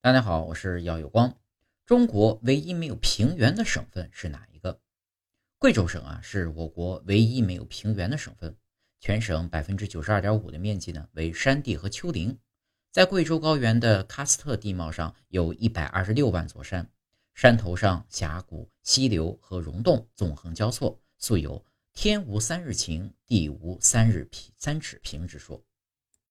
大家好我是姚有光。中国唯一没有平原的省份是哪一个？贵州省啊是我国唯一没有平原的省份。全省百分之九十二点五的面积呢为山地和丘陵。在贵州高原的喀斯特地貌上有一百二十六万座山山头上峡谷溪流和溶洞纵横交错素有天无三日晴地无三日平三尺平之说。